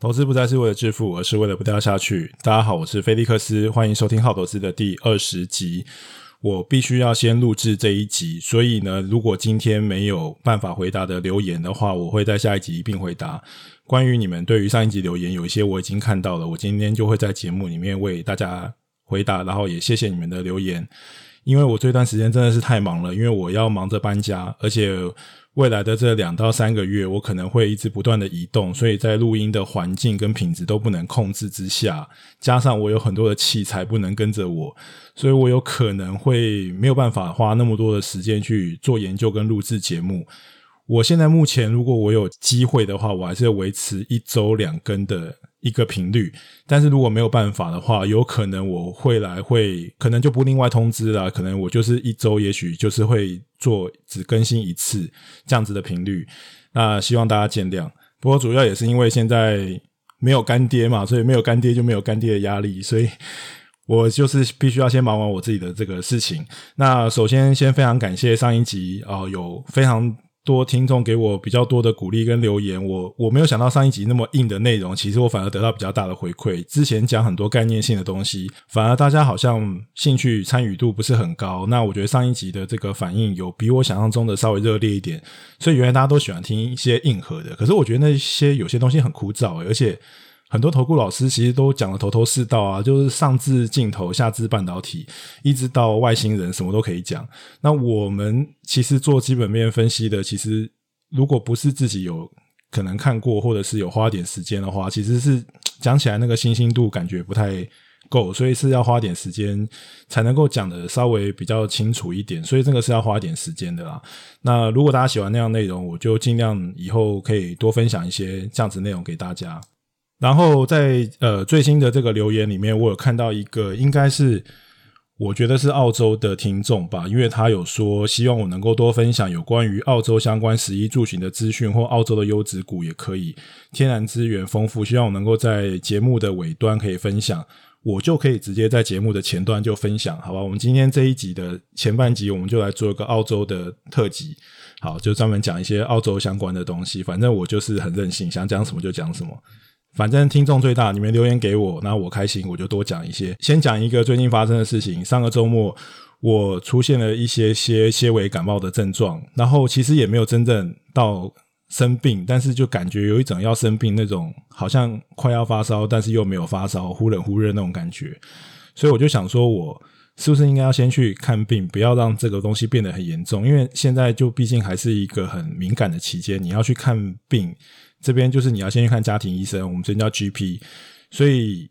投资不再是为了致富，而是为了不掉下去。大家好，我是菲利克斯，欢迎收听好投资的第二十集。我必须要先录制这一集，所以呢，如果今天没有办法回答的留言的话，我会在下一集一并回答。关于你们对于上一集留言，有一些我已经看到了，我今天就会在节目里面为大家回答，然后也谢谢你们的留言。因为我这段时间真的是太忙了，因为我要忙着搬家，而且。未来的这两到三个月，我可能会一直不断的移动，所以在录音的环境跟品质都不能控制之下，加上我有很多的器材不能跟着我，所以我有可能会没有办法花那么多的时间去做研究跟录制节目。我现在目前，如果我有机会的话，我还是维持一周两更的。一个频率，但是如果没有办法的话，有可能我会来会，可能就不另外通知了。可能我就是一周，也许就是会做只更新一次这样子的频率。那希望大家见谅。不过主要也是因为现在没有干爹嘛，所以没有干爹就没有干爹的压力，所以我就是必须要先忙完我自己的这个事情。那首先先非常感谢上一集哦，有非常。多听众给我比较多的鼓励跟留言，我我没有想到上一集那么硬的内容，其实我反而得到比较大的回馈。之前讲很多概念性的东西，反而大家好像兴趣参与度不是很高。那我觉得上一集的这个反应有比我想象中的稍微热烈一点，所以原来大家都喜欢听一些硬核的。可是我觉得那些有些东西很枯燥，而且。很多投顾老师其实都讲得头头是道啊，就是上至镜头，下至半导体，一直到外星人，什么都可以讲。那我们其实做基本面分析的，其实如果不是自己有可能看过，或者是有花点时间的话，其实是讲起来那个新鲜度感觉不太够，所以是要花点时间才能够讲得稍微比较清楚一点。所以这个是要花点时间的啦。那如果大家喜欢那样内容，我就尽量以后可以多分享一些这样子内容给大家。然后在呃最新的这个留言里面，我有看到一个，应该是我觉得是澳洲的听众吧，因为他有说希望我能够多分享有关于澳洲相关食衣住行的资讯，或澳洲的优质股也可以，天然资源丰富，希望我能够在节目的尾端可以分享，我就可以直接在节目的前端就分享，好吧？我们今天这一集的前半集，我们就来做一个澳洲的特辑，好，就专门讲一些澳洲相关的东西，反正我就是很任性，想讲什么就讲什么。反正听众最大，你们留言给我，那我开心，我就多讲一些。先讲一个最近发生的事情。上个周末，我出现了一些些些微感冒的症状，然后其实也没有真正到生病，但是就感觉有一种要生病那种，好像快要发烧，但是又没有发烧，忽冷忽热那种感觉。所以我就想说，我是不是应该要先去看病，不要让这个东西变得很严重？因为现在就毕竟还是一个很敏感的期间，你要去看病。这边就是你要先去看家庭医生，我们这边叫 GP，所以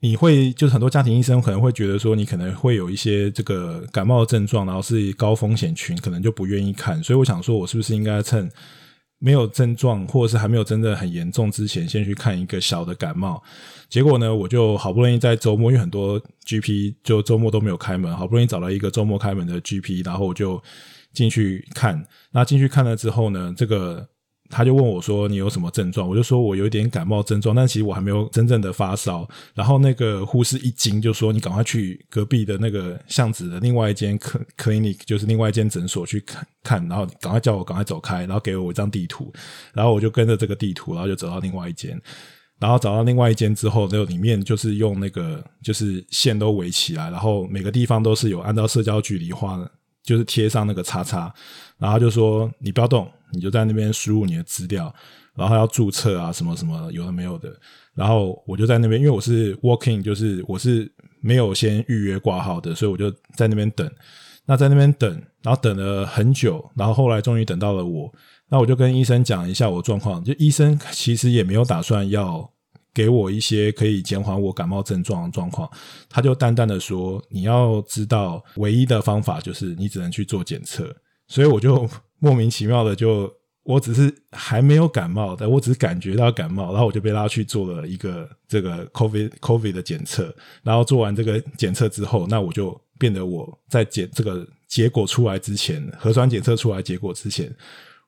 你会就是很多家庭医生可能会觉得说你可能会有一些这个感冒的症状，然后是高风险群，可能就不愿意看。所以我想说，我是不是应该趁没有症状或者是还没有真的很严重之前，先去看一个小的感冒？结果呢，我就好不容易在周末，因为很多 GP 就周末都没有开门，好不容易找到一个周末开门的 GP，然后我就进去看。那进去看了之后呢，这个。他就问我说：“你有什么症状？”我就说：“我有一点感冒症状，但其实我还没有真正的发烧。”然后那个护士一惊，就说：“你赶快去隔壁的那个巷子的另外一间 clinic，就是另外一间诊所去看看，然后赶快叫我赶快走开，然后给我一张地图，然后我就跟着这个地图，然后就走到另外一间，然后找到另外一间之后，那里面就是用那个就是线都围起来，然后每个地方都是有按照社交距离画的，就是贴上那个叉叉，然后就说你不要动。”你就在那边输入你的资料，然后要注册啊，什么什么有的没有的。然后我就在那边，因为我是 walking，就是我是没有先预约挂号的，所以我就在那边等。那在那边等，然后等了很久，然后后来终于等到了我。那我就跟医生讲一下我状况，就医生其实也没有打算要给我一些可以减缓我感冒症状的状况，他就淡淡的说：“你要知道，唯一的方法就是你只能去做检测。”所以我就。莫名其妙的就，我只是还没有感冒，但我只是感觉到感冒，然后我就被拉去做了一个这个 COVID COVID 的检测，然后做完这个检测之后，那我就变得我在检这个结果出来之前，核酸检测出来结果之前，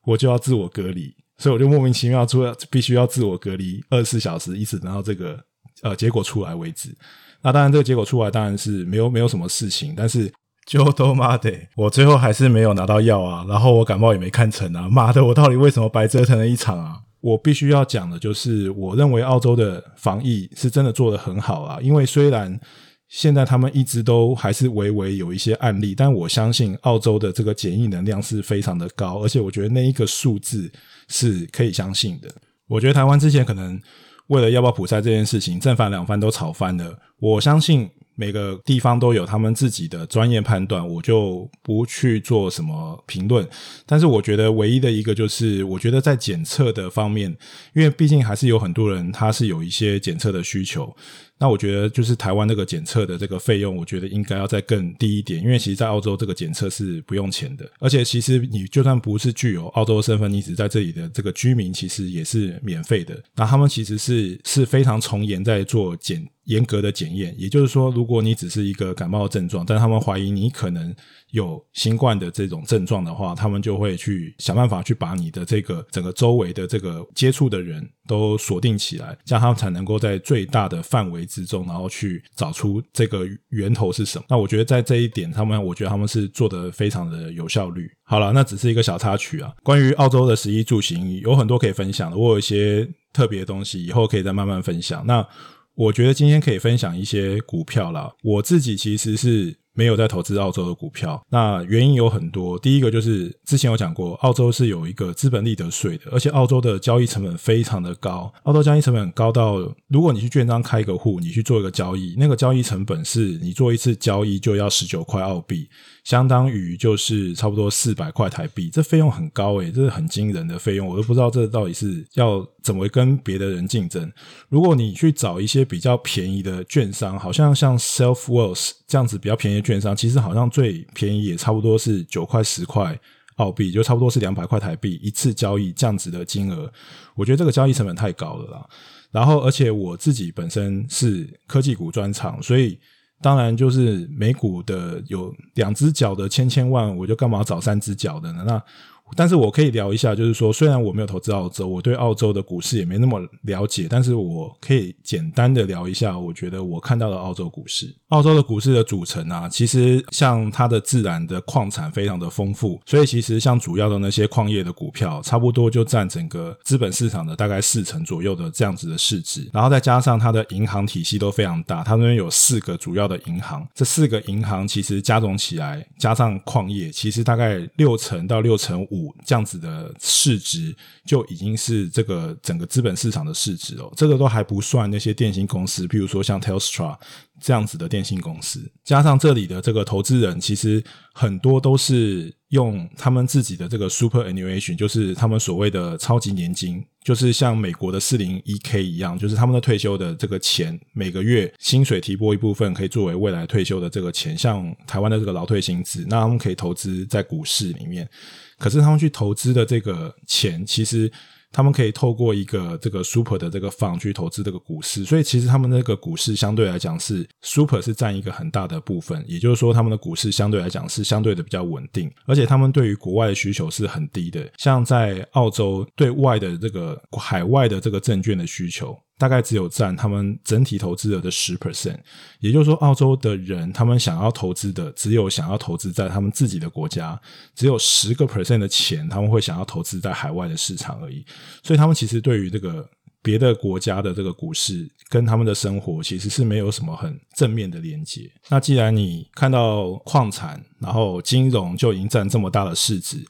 我就要自我隔离，所以我就莫名其妙做必须要自我隔离二十四小时，一直等到这个呃结果出来为止。那当然这个结果出来当然是没有没有什么事情，但是。就都妈的，我最后还是没有拿到药啊，然后我感冒也没看成啊，妈的，我到底为什么白折腾了一场啊？我必须要讲的就是，我认为澳洲的防疫是真的做得很好啊。因为虽然现在他们一直都还是微微有一些案例，但我相信澳洲的这个检疫能量是非常的高，而且我觉得那一个数字是可以相信的。我觉得台湾之前可能为了要不要普筛这件事情，正反两方都吵翻了。我相信。每个地方都有他们自己的专业判断，我就不去做什么评论。但是我觉得唯一的一个就是，我觉得在检测的方面，因为毕竟还是有很多人他是有一些检测的需求。那我觉得就是台湾那个检测的这个费用，我觉得应该要再更低一点，因为其实，在澳洲这个检测是不用钱的，而且其实你就算不是具有澳洲身份，你只在这里的这个居民，其实也是免费的。那他们其实是是非常从严在做检严格的检验，也就是说，如果你只是一个感冒的症状，但他们怀疑你可能。有新冠的这种症状的话，他们就会去想办法去把你的这个整个周围的这个接触的人都锁定起来，这样他们才能够在最大的范围之中，然后去找出这个源头是什么。那我觉得在这一点，他们我觉得他们是做得非常的有效率。好了，那只是一个小插曲啊。关于澳洲的食衣住行，有很多可以分享的。我有一些特别的东西，以后可以再慢慢分享。那我觉得今天可以分享一些股票啦。我自己其实是。没有在投资澳洲的股票，那原因有很多。第一个就是之前有讲过，澳洲是有一个资本利得税的，而且澳洲的交易成本非常的高。澳洲交易成本高到，如果你去券商开一个户，你去做一个交易，那个交易成本是你做一次交易就要十九块澳币。相当于就是差不多四百块台币，这费用很高诶，这是很惊人的费用，我都不知道这到底是要怎么跟别的人竞争。如果你去找一些比较便宜的券商，好像像 SelfWealth 这样子比较便宜的券商，其实好像最便宜也差不多是九块十块澳币，就差不多是两百块台币一次交易这样子的金额，我觉得这个交易成本太高了啦。然后，而且我自己本身是科技股专长，所以。当然，就是美股的有两只脚的千千万，我就干嘛找三只脚的呢？那。但是我可以聊一下，就是说，虽然我没有投资澳洲，我对澳洲的股市也没那么了解，但是我可以简单的聊一下，我觉得我看到的澳洲股市。澳洲的股市的组成啊，其实像它的自然的矿产非常的丰富，所以其实像主要的那些矿业的股票，差不多就占整个资本市场的大概四成左右的这样子的市值，然后再加上它的银行体系都非常大，它那边有四个主要的银行，这四个银行其实加总起来，加上矿业，其实大概六成到六成五。这样子的市值就已经是这个整个资本市场的市值哦，这个都还不算那些电信公司，譬如说像 Telstra 这样子的电信公司，加上这里的这个投资人，其实很多都是用他们自己的这个 superannuation，就是他们所谓的超级年金，就是像美国的四零一 K 一样，就是他们的退休的这个钱，每个月薪水提拨一部分，可以作为未来退休的这个钱，像台湾的这个劳退薪资，那他们可以投资在股市里面。可是他们去投资的这个钱，其实他们可以透过一个这个 super 的这个放去投资这个股市，所以其实他们那个股市相对来讲是 super 是占一个很大的部分，也就是说他们的股市相对来讲是相对的比较稳定，而且他们对于国外的需求是很低的，像在澳洲对外的这个海外的这个证券的需求。大概只有占他们整体投资额的十 percent，也就是说，澳洲的人他们想要投资的只有想要投资在他们自己的国家，只有十个 percent 的钱他们会想要投资在海外的市场而已。所以，他们其实对于这个别的国家的这个股市跟他们的生活其实是没有什么很正面的连接。那既然你看到矿产，然后金融就已经占这么大的市值。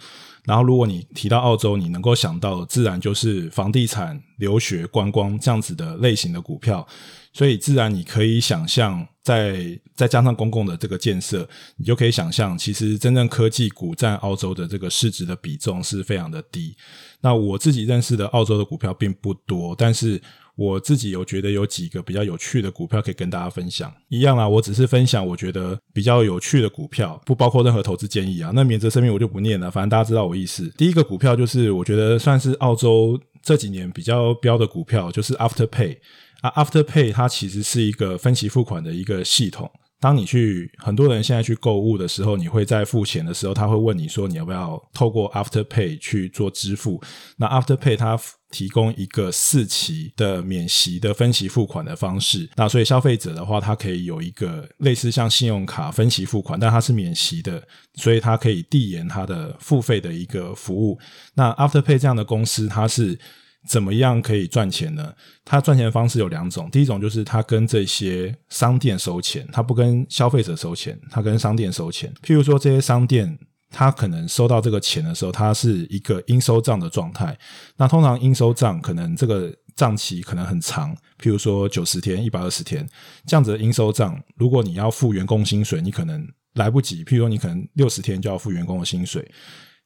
然后，如果你提到澳洲，你能够想到自然就是房地产、留学、观光这样子的类型的股票，所以自然你可以想象，在再加上公共的这个建设，你就可以想象，其实真正科技股占澳洲的这个市值的比重是非常的低。那我自己认识的澳洲的股票并不多，但是。我自己有觉得有几个比较有趣的股票可以跟大家分享，一样啊，我只是分享我觉得比较有趣的股票，不包括任何投资建议啊。那免责声明我就不念了，反正大家知道我意思。第一个股票就是我觉得算是澳洲这几年比较标的股票，就是 Afterpay 啊，Afterpay 它其实是一个分期付款的一个系统。当你去很多人现在去购物的时候，你会在付钱的时候，他会问你说你要不要透过 Afterpay 去做支付。那 Afterpay 它提供一个四期的免息的分期付款的方式。那所以消费者的话，它可以有一个类似像信用卡分期付款，但它是免息的，所以它可以递延它的付费的一个服务。那 Afterpay 这样的公司，它是。怎么样可以赚钱呢？他赚钱的方式有两种，第一种就是他跟这些商店收钱，他不跟消费者收钱，他跟商店收钱。譬如说这些商店，他可能收到这个钱的时候，他是一个应收账的状态。那通常应收账可能这个账期可能很长，譬如说九十天、一百二十天这样子的应收账，如果你要付员工薪水，你可能来不及。譬如说你可能六十天就要付员工的薪水。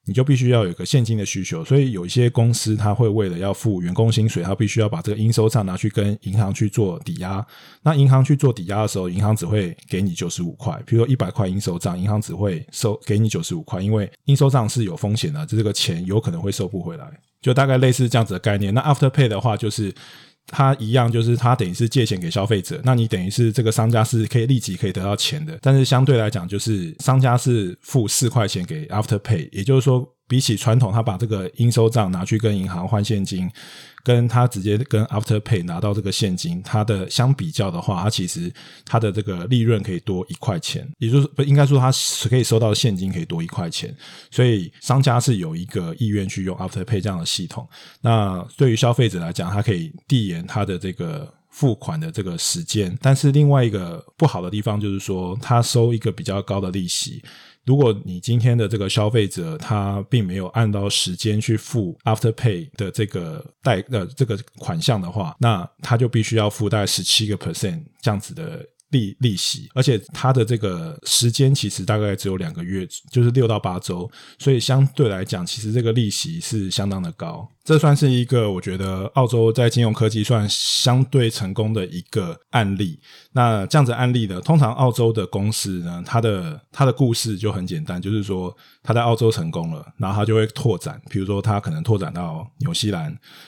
你就必须要有一个现金的需求，所以有一些公司，他会为了要付员工薪水，他必须要把这个应收账拿去跟银行去做抵押。那银行去做抵押的时候，银行只会给你九十五块，比如说一百块应收账，银行只会收给你九十五块，因为应收账是有风险的，就这个钱有可能会收不回来，就大概类似这样子的概念。那 Afterpay 的话，就是。它一样，就是它等于是借钱给消费者，那你等于是这个商家是可以立即可以得到钱的，但是相对来讲，就是商家是付四块钱给 Afterpay，也就是说。比起传统，他把这个应收账拿去跟银行换现金，跟他直接跟 Afterpay 拿到这个现金，它的相比较的话，它其实它的这个利润可以多一块钱，也就是不应该说它是可以收到现金可以多一块钱，所以商家是有一个意愿去用 Afterpay 这样的系统。那对于消费者来讲，它可以递延它的这个付款的这个时间，但是另外一个不好的地方就是说，他收一个比较高的利息。如果你今天的这个消费者他并没有按照时间去付 Afterpay 的这个贷呃这个款项的话，那他就必须要付大概十七个 percent 这样子的。利利息，而且它的这个时间其实大概只有两个月，就是六到八周，所以相对来讲，其实这个利息是相当的高。这算是一个我觉得澳洲在金融科技算相对成功的一个案例。那这样子案例呢，通常澳洲的公司呢，它的它的故事就很简单，就是说它在澳洲成功了，然后它就会拓展，比如说它可能拓展到纽西兰，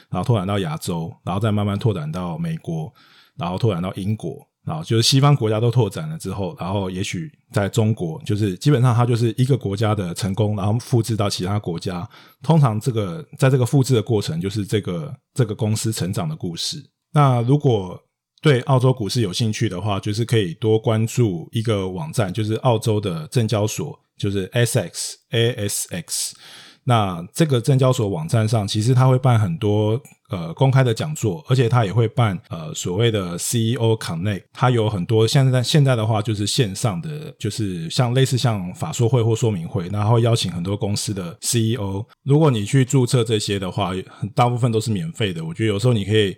然后拓展到亚洲，然后再慢慢拓展到美国，然后拓展到英国。啊，就是西方国家都拓展了之后，然后也许在中国，就是基本上它就是一个国家的成功，然后复制到其他国家。通常这个在这个复制的过程，就是这个这个公司成长的故事。那如果对澳洲股市有兴趣的话，就是可以多关注一个网站，就是澳洲的证交所，就是 S X A S X。那这个证交所网站上，其实他会办很多呃公开的讲座，而且他也会办呃所谓的 CEO Connect，他有很多现在现在的话就是线上的，就是像类似像法说会或说明会，然后邀请很多公司的 CEO。如果你去注册这些的话，大部分都是免费的。我觉得有时候你可以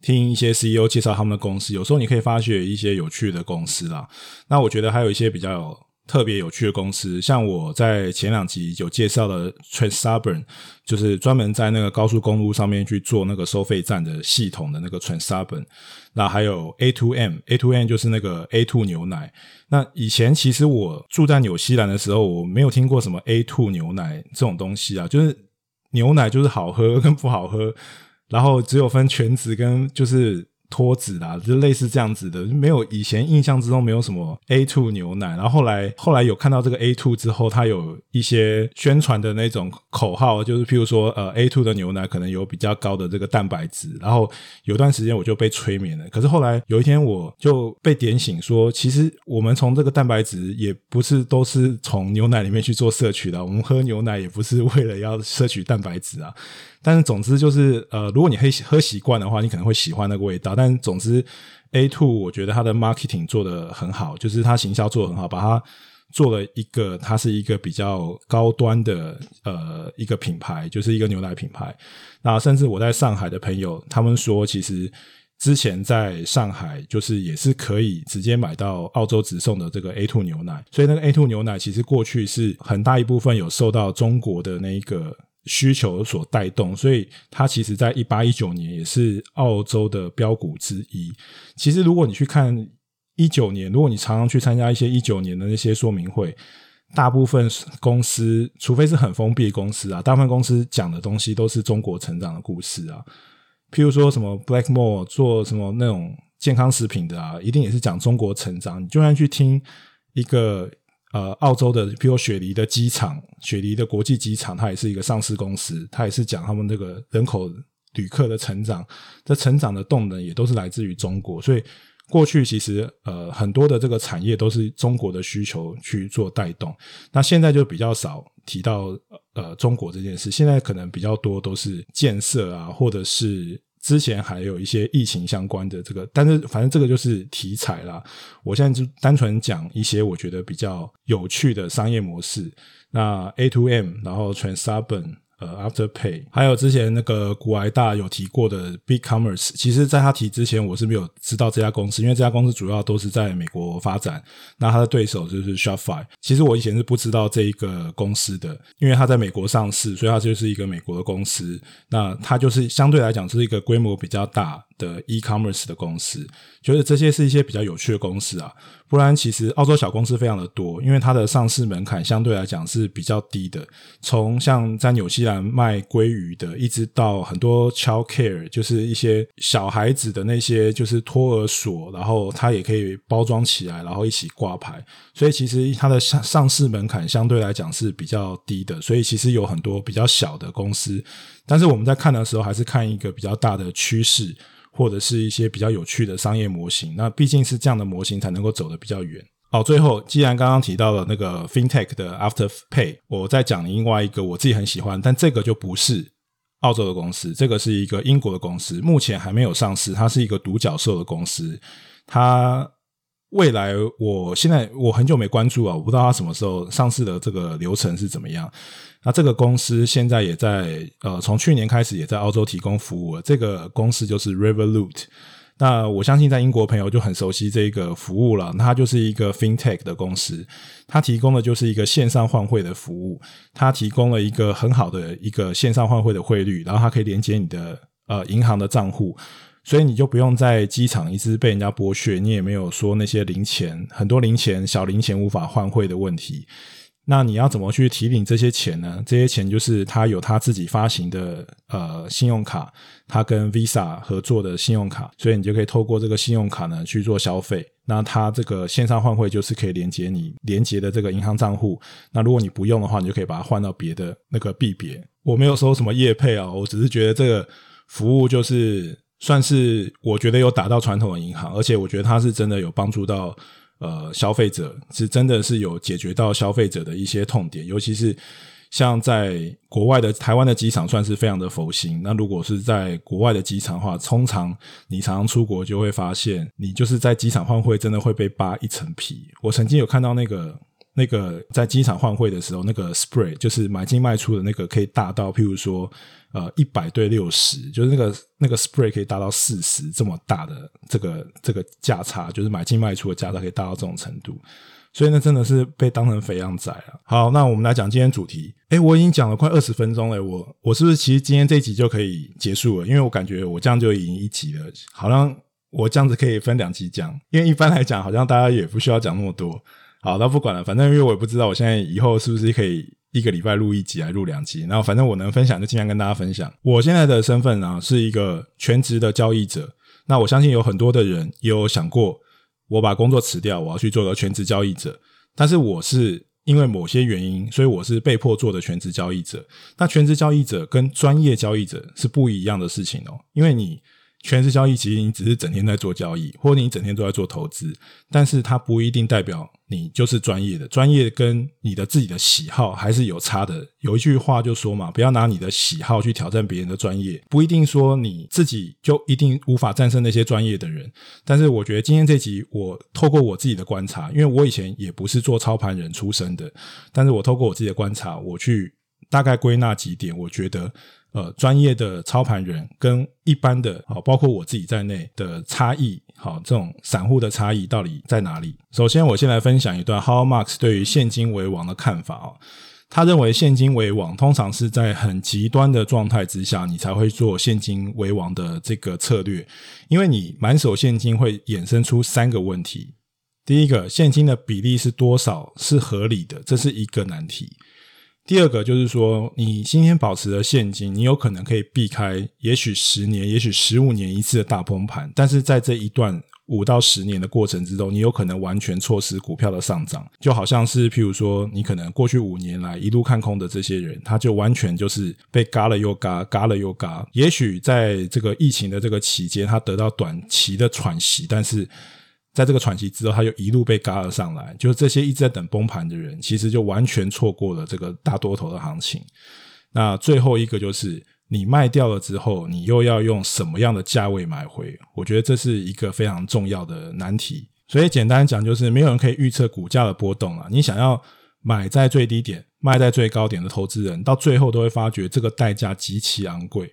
听一些 CEO 介绍他们的公司，有时候你可以发掘一些有趣的公司啦。那我觉得还有一些比较。特别有趣的公司，像我在前两集有介绍的 Transurban，就是专门在那个高速公路上面去做那个收费站的系统的那个 Transurban。那还有 A2M，A2M 就是那个 A2 牛奶。那以前其实我住在纽西兰的时候，我没有听过什么 A2 牛奶这种东西啊，就是牛奶就是好喝跟不好喝，然后只有分全脂跟就是。脱脂啦，就类似这样子的，没有以前印象之中没有什么 A two 牛奶，然后后来后来有看到这个 A two 之后，它有一些宣传的那种口号，就是譬如说呃，A two 的牛奶可能有比较高的这个蛋白质，然后有段时间我就被催眠了，可是后来有一天我就被点醒说，其实我们从这个蛋白质也不是都是从牛奶里面去做摄取的，我们喝牛奶也不是为了要摄取蛋白质啊。但是总之就是，呃，如果你喝喝习惯的话，你可能会喜欢那个味道。但但总之，A two 我觉得它的 marketing 做得很好，就是它行销做得很好，把它做了一个，它是一个比较高端的呃一个品牌，就是一个牛奶品牌。那甚至我在上海的朋友，他们说，其实之前在上海就是也是可以直接买到澳洲直送的这个 A two 牛奶。所以那个 A two 牛奶其实过去是很大一部分有受到中国的那一个。需求所带动，所以它其实在一八一九年也是澳洲的标股之一。其实如果你去看一九年，如果你常常去参加一些一九年的那些说明会，大部分公司，除非是很封闭的公司啊，大部分公司讲的东西都是中国成长的故事啊。譬如说什么 Blackmore 做什么那种健康食品的啊，一定也是讲中国成长。你就算去听一个。呃，澳洲的，比如雪梨的机场，雪梨的国际机场，它也是一个上市公司，它也是讲他们这个人口旅客的成长，这成长的动能也都是来自于中国，所以过去其实呃很多的这个产业都是中国的需求去做带动，那现在就比较少提到呃中国这件事，现在可能比较多都是建设啊，或者是之前还有一些疫情相关的这个，但是反正这个就是题材啦。我现在就单纯讲一些我觉得比较有趣的商业模式，那 A to M，然后 Transurban。呃，Afterpay，还有之前那个古埃大有提过的 BigCommerce，其实在他提之前，我是没有知道这家公司，因为这家公司主要都是在美国发展。那他的对手就是 Shopify，其实我以前是不知道这一个公司的，因为它在美国上市，所以它就是一个美国的公司。那它就是相对来讲是一个规模比较大的 e-commerce 的公司，觉得这些是一些比较有趣的公司啊。不然，其实澳洲小公司非常的多，因为它的上市门槛相对来讲是比较低的。从像在纽西兰卖鲑鱼的，一直到很多 child care，就是一些小孩子的那些就是托儿所，然后它也可以包装起来，然后一起挂牌。所以其实它的上上市门槛相对来讲是比较低的。所以其实有很多比较小的公司，但是我们在看的时候，还是看一个比较大的趋势。或者是一些比较有趣的商业模型，那毕竟是这样的模型才能够走得比较远。好，最后既然刚刚提到了那个 FinTech 的 Afterpay，我再讲另外一个我自己很喜欢，但这个就不是澳洲的公司，这个是一个英国的公司，目前还没有上市，它是一个独角兽的公司，它。未来，我现在我很久没关注啊，我不知道它什么时候上市的这个流程是怎么样。那这个公司现在也在呃，从去年开始也在澳洲提供服务。这个公司就是 Revolut。那我相信在英国朋友就很熟悉这个服务了。它就是一个 FinTech 的公司，它提供的就是一个线上换汇的服务。它提供了一个很好的一个线上换汇的汇率，然后它可以连接你的呃银行的账户。所以你就不用在机场一直被人家剥削，你也没有说那些零钱，很多零钱、小零钱无法换汇的问题。那你要怎么去提领这些钱呢？这些钱就是他有他自己发行的呃信用卡，他跟 Visa 合作的信用卡，所以你就可以透过这个信用卡呢去做消费。那它这个线上换汇就是可以连接你连接的这个银行账户。那如果你不用的话，你就可以把它换到别的那个币别。我没有收什么业配啊，我只是觉得这个服务就是。算是我觉得有打到传统的银行，而且我觉得它是真的有帮助到呃消费者，是真的是有解决到消费者的一些痛点，尤其是像在国外的台湾的机场算是非常的佛心。那如果是在国外的机场的话，通常你常常出国就会发现，你就是在机场换汇真的会被扒一层皮。我曾经有看到那个那个在机场换汇的时候，那个 spread 就是买进卖出的那个可以大到譬如说。呃，一百对六十，就是那个那个 spread 可以达到四十这么大的这个这个价差，就是买进卖出的价差可以大到这种程度，所以呢，真的是被当成肥羊仔啊。好，那我们来讲今天主题。诶，我已经讲了快二十分钟了，我我是不是其实今天这一集就可以结束了？因为我感觉我这样就已经一集了，好像我这样子可以分两集讲，因为一般来讲，好像大家也不需要讲那么多。好，那不管了，反正因为我也不知道我现在以后是不是可以。一个礼拜录一集，还录两集，然后反正我能分享就尽量跟大家分享。我现在的身份呢，是一个全职的交易者。那我相信有很多的人也有想过，我把工作辞掉，我要去做个全职交易者。但是我是因为某些原因，所以我是被迫做的全职交易者。那全职交易者跟专业交易者是不一样的事情哦，因为你。全职交易其实你只是整天在做交易，或者你整天都在做投资，但是它不一定代表你就是专业的。专业跟你的自己的喜好还是有差的。有一句话就说嘛，不要拿你的喜好去挑战别人的专业，不一定说你自己就一定无法战胜那些专业的人。但是我觉得今天这集，我透过我自己的观察，因为我以前也不是做操盘人出身的，但是我透过我自己的观察，我去大概归纳几点，我觉得。呃，专业的操盘人跟一般的，好，包括我自己在内的差异，好，这种散户的差异到底在哪里？首先，我先来分享一段 How Marks 对于现金为王的看法哦。他认为现金为王，通常是在很极端的状态之下，你才会做现金为王的这个策略，因为你满手现金会衍生出三个问题。第一个，现金的比例是多少是合理的，这是一个难题。第二个就是说，你今天保持了现金，你有可能可以避开也许十年、也许十五年一次的大崩盘，但是在这一段五到十年的过程之中，你有可能完全错失股票的上涨，就好像是譬如说，你可能过去五年来一路看空的这些人，他就完全就是被嘎了又嘎，嘎了又嘎。也许在这个疫情的这个期间，他得到短期的喘息，但是在这个喘息之后，他就一路被嘎了上来。就是这些一直在等崩盘的人，其实就完全错过了这个大多头的行情。那最后一个就是你卖掉了之后，你又要用什么样的价位买回？我觉得这是一个非常重要的难题。所以简单讲，就是没有人可以预测股价的波动啊。你想要买在最低点，卖在最高点的投资人，到最后都会发觉这个代价极其昂贵。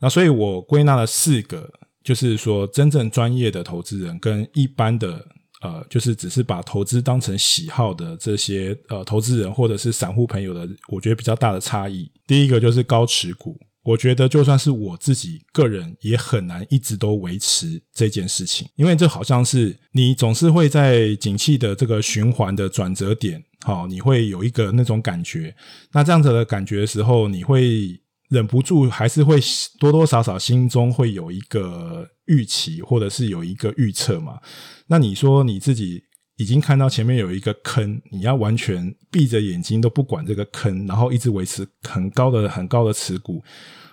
那所以我归纳了四个，就是说真正专业的投资人跟一般的呃，就是只是把投资当成喜好的这些呃投资人或者是散户朋友的，我觉得比较大的差异。第一个就是高持股。我觉得就算是我自己个人也很难一直都维持这件事情，因为这好像是你总是会在景气的这个循环的转折点，好，你会有一个那种感觉。那这样子的感觉的时候，你会忍不住还是会多多少少心中会有一个预期，或者是有一个预测嘛。那你说你自己。已经看到前面有一个坑，你要完全闭着眼睛都不管这个坑，然后一直维持很高的、很高的持股，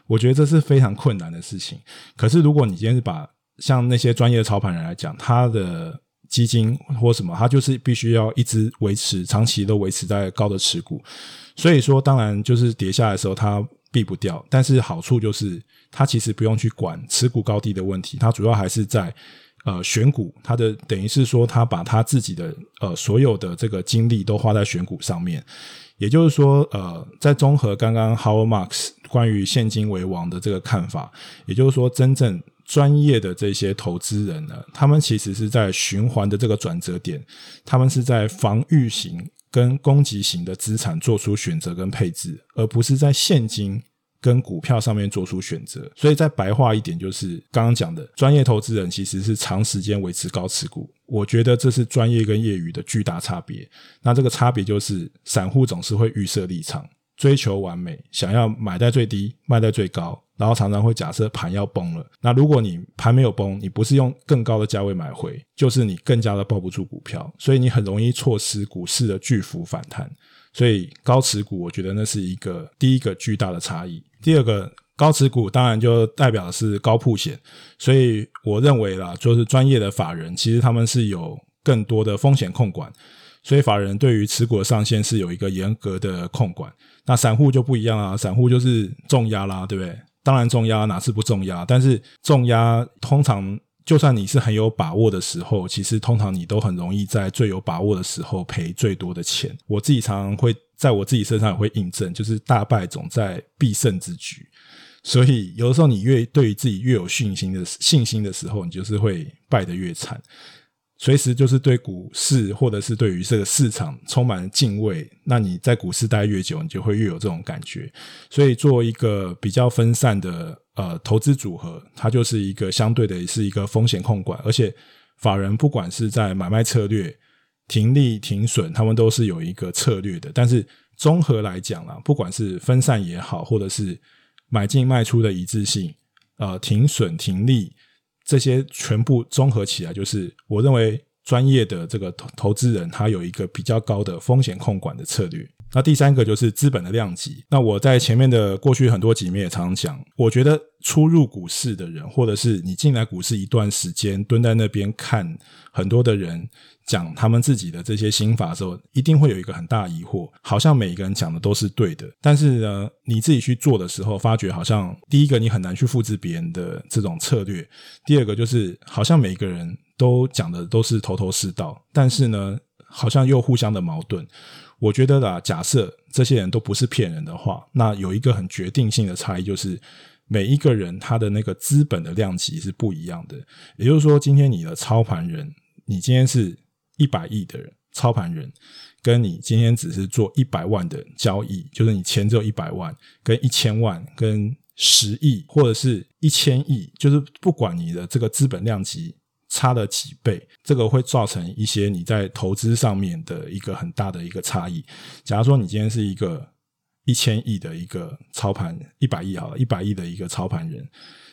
我觉得这是非常困难的事情。可是如果你今天是把像那些专业的操盘人来讲，他的基金或什么，他就是必须要一直维持长期都维持在高的持股，所以说当然就是跌下来的时候他避不掉，但是好处就是他其实不用去管持股高低的问题，他主要还是在。呃，选股，他的等于是说，他把他自己的呃所有的这个精力都花在选股上面，也就是说，呃，在综合刚刚 Howard Marks 关于现金为王的这个看法，也就是说，真正专业的这些投资人呢，他们其实是在循环的这个转折点，他们是在防御型跟攻击型的资产做出选择跟配置，而不是在现金。跟股票上面做出选择，所以在白话一点，就是刚刚讲的专业投资人其实是长时间维持高持股。我觉得这是专业跟业余的巨大差别。那这个差别就是，散户总是会预设立场，追求完美，想要买在最低，卖在最高，然后常常会假设盘要崩了。那如果你盘没有崩，你不是用更高的价位买回，就是你更加的抱不住股票，所以你很容易错失股市的巨幅反弹。所以高持股，我觉得那是一个第一个巨大的差异。第二个高持股当然就代表的是高铺险，所以我认为啦，就是专业的法人其实他们是有更多的风险控管，所以法人对于持股的上限是有一个严格的控管。那散户就不一样啊，散户就是重压啦，对不对？当然重压哪次不重压？但是重压通常就算你是很有把握的时候，其实通常你都很容易在最有把握的时候赔最多的钱。我自己常常会。在我自己身上也会印证，就是大败总在必胜之局。所以有的时候，你越对于自己越有信心的信心的时候，你就是会败得越惨。随时就是对股市或者是对于这个市场充满了敬畏，那你在股市待越久，你就会越有这种感觉。所以，做一个比较分散的呃投资组合，它就是一个相对的是一个风险控管，而且法人不管是在买卖策略。停利停损，他们都是有一个策略的。但是综合来讲啊，不管是分散也好，或者是买进卖出的一致性，呃，停损停利这些全部综合起来，就是我认为专业的这个投投资人，他有一个比较高的风险控管的策略。那第三个就是资本的量级。那我在前面的过去很多集面也常讲，我觉得初入股市的人，或者是你进来股市一段时间，蹲在那边看很多的人讲他们自己的这些心法的时候，一定会有一个很大疑惑，好像每一个人讲的都是对的，但是呢，你自己去做的时候，发觉好像第一个你很难去复制别人的这种策略，第二个就是好像每一个人都讲的都是头头是道，但是呢，好像又互相的矛盾。我觉得啦，假设这些人都不是骗人的话，那有一个很决定性的差异，就是每一个人他的那个资本的量级是不一样的。也就是说，今天你的操盘人，你今天是一百亿的人操盘人，跟你今天只是做一百万的交易，就是你钱只有一百万，跟一千万，跟十亿，或者是一千亿，就是不管你的这个资本量级。差了几倍，这个会造成一些你在投资上面的一个很大的一个差异。假如说你今天是一个一千亿的一个操盘，一百亿好了，一百亿的一个操盘人，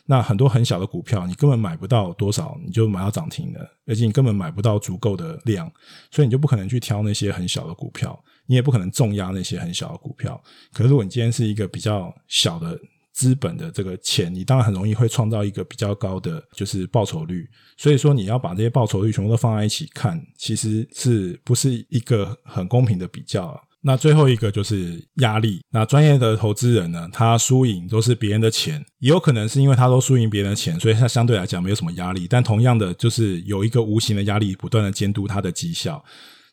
那很多很小的股票你根本买不到多少，你就买到涨停了，而且你根本买不到足够的量，所以你就不可能去挑那些很小的股票，你也不可能重压那些很小的股票。可是如果你今天是一个比较小的资本的这个钱，你当然很容易会创造一个比较高的就是报酬率。所以说，你要把这些报酬率全部都放在一起看，其实是不是一个很公平的比较？那最后一个就是压力。那专业的投资人呢，他输赢都是别人的钱，也有可能是因为他都输赢别人的钱，所以他相对来讲没有什么压力。但同样的，就是有一个无形的压力，不断的监督他的绩效。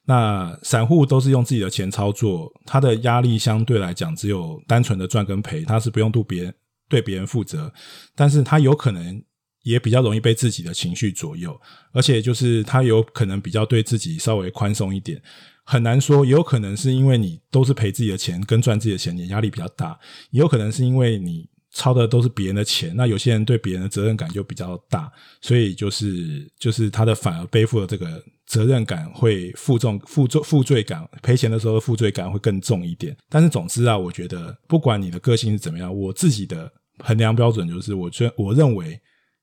那散户都是用自己的钱操作，他的压力相对来讲只有单纯的赚跟赔，他是不用对别人对别人负责，但是他有可能也比较容易被自己的情绪左右，而且就是他有可能比较对自己稍微宽松一点。很难说，也有可能是因为你都是赔自己的钱跟赚自己的钱，你压力比较大；也有可能是因为你抄的都是别人的钱，那有些人对别人的责任感就比较大，所以就是就是他的反而背负了这个责任感会负重、负重、负罪感，赔钱的时候的负罪感会更重一点。但是总之啊，我觉得不管你的个性是怎么样，我自己的衡量标准就是，我觉我认为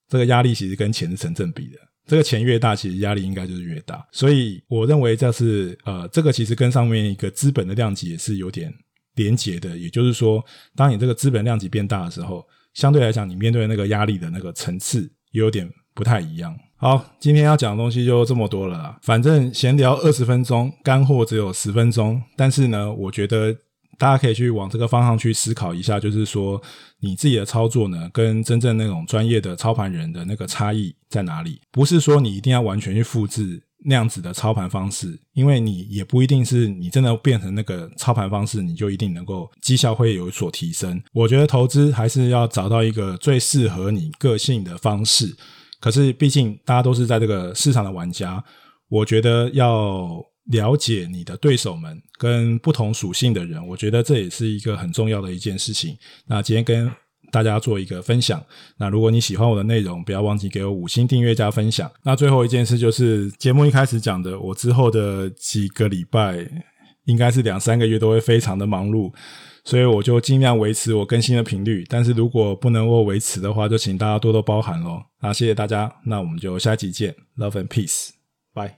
这个压力其实跟钱是成正比的。这个钱越大，其实压力应该就是越大，所以我认为这是呃，这个其实跟上面一个资本的量级也是有点连结的。也就是说，当你这个资本量级变大的时候，相对来讲，你面对那个压力的那个层次也有点不太一样。好，今天要讲的东西就这么多了啦，反正闲聊二十分钟，干货只有十分钟，但是呢，我觉得。大家可以去往这个方向去思考一下，就是说你自己的操作呢，跟真正那种专业的操盘人的那个差异在哪里？不是说你一定要完全去复制那样子的操盘方式，因为你也不一定是你真的变成那个操盘方式，你就一定能够绩效会有所提升。我觉得投资还是要找到一个最适合你个性的方式。可是毕竟大家都是在这个市场的玩家，我觉得要。了解你的对手们跟不同属性的人，我觉得这也是一个很重要的一件事情。那今天跟大家做一个分享。那如果你喜欢我的内容，不要忘记给我五星订阅加分享。那最后一件事就是节目一开始讲的，我之后的几个礼拜，应该是两三个月都会非常的忙碌，所以我就尽量维持我更新的频率。但是如果不能够维持的话，就请大家多多包涵喽。那谢谢大家，那我们就下期见，Love and Peace。